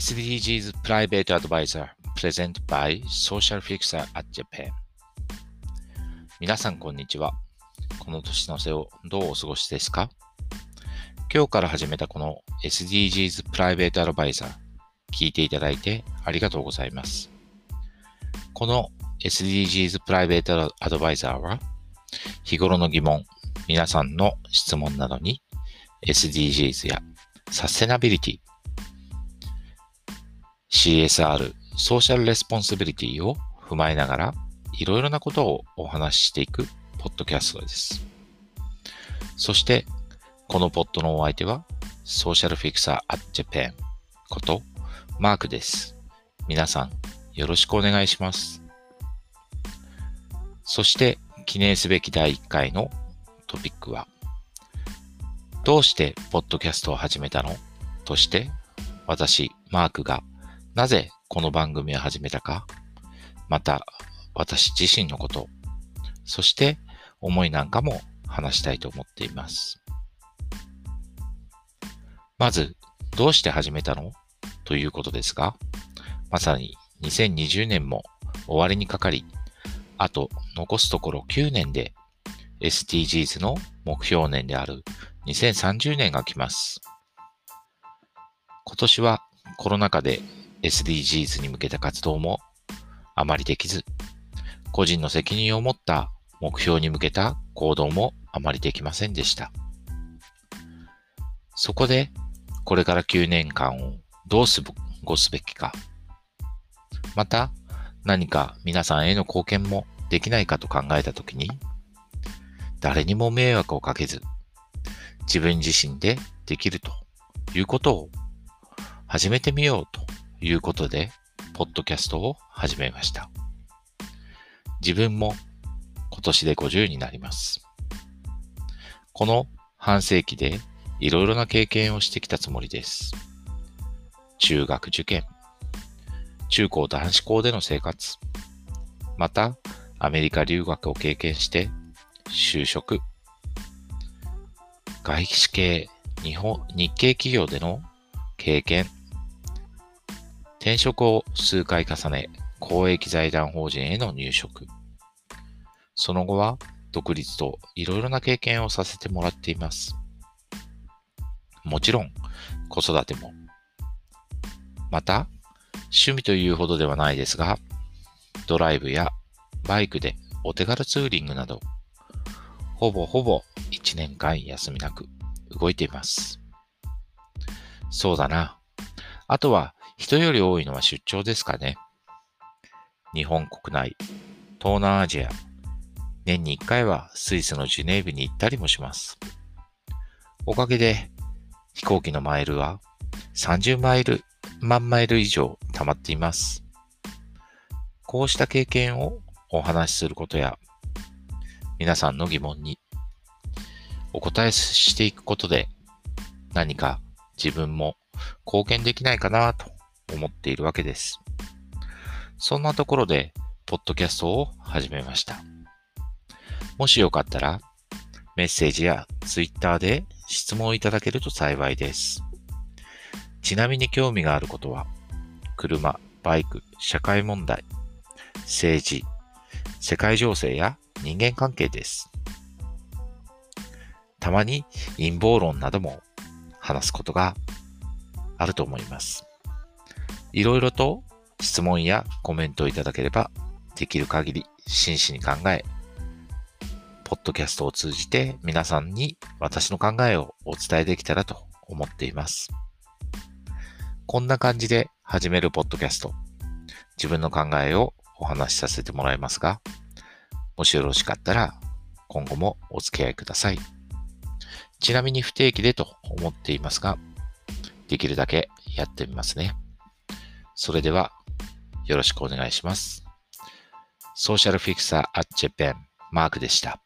SDGs Private Advisor Present by Social Fixer at Japan 皆さんこんにちは。この年の瀬をどうお過ごしですか今日から始めたこの SDGs Private Advisor 聞いていただいてありがとうございます。この SDGs Private Advisor は日頃の疑問、皆さんの質問などに SDGs やサステナビリティ、CSR、 social responsibility を踏まえながら、いろいろなことをお話ししていくポッドキャストです。そして、このポッドのお相手は、 social fixer at Japan こと、マークです。皆さん、よろしくお願いします。そして、記念すべき第1回のトピックは、どうしてポッドキャストを始めたの？として、私、マークがなぜこの番組を始めたか、また私自身のこと、そして思いなんかも話したいと思っています。まず、どうして始めたの？ということですが、まさに2020年も終わりにかかり、あと残すところ9年で SDGs の目標年である2030年が来ます。今年はコロナ禍で SDGs に向けた活動もあまりできず、個人の責任を持った目標に向けた行動もあまりできませんでした。そこで、これから9年間をどう過ごすべきか、また何か皆さんへの貢献もできないかと考えたときに、誰にも迷惑をかけず、自分自身でできるということを始めてみようということで、ポッドキャストを始めました。自分も今年で50になります。この半世紀でいろいろな経験をしてきたつもりです。中学受験、中高男子校での生活、またアメリカ留学を経験して就職、外資系日本日系企業での経験、転職を数回重ね、公益財団法人への入職。その後は独立といろいろな経験をさせてもらっています。もちろん子育ても。また、趣味というほどではないですが、ドライブやバイクでお手軽ツーリングなど、ほぼほぼ1年間休みなく動いています。そうだな。あとは人より多いのは出張ですかね。日本国内、東南アジア、年に1回はスイスのジュネーブに行ったりもします。おかげで飛行機のマイルは30マイル、万マイル以上溜まっています。こうした経験をお話しすることや、皆さんの疑問にお答えしていくことで何か自分も貢献できないかなと思っているわけです。そんなところで、ポッドキャストを始めました。もしよかったら、メッセージやツイッターで質問いただけると幸いです。ちなみに興味があることは、車、バイク、社会問題、政治、世界情勢や人間関係です。たまに陰謀論なども話すことがあると思います。いろいろと質問やコメントをいただければ、できる限り真摯に考え、ポッドキャストを通じて皆さんに私の考えをお伝えできたらと思っています。こんな感じで始めるポッドキャスト、自分の考えをお話しさせてもらいますが、もしよろしかったら今後もお付き合いください。ちなみに不定期でと思っていますが、できるだけやってみますね。それでは、よろしくお願いします。ソーシャルフィクサーアッチェペンマークでした。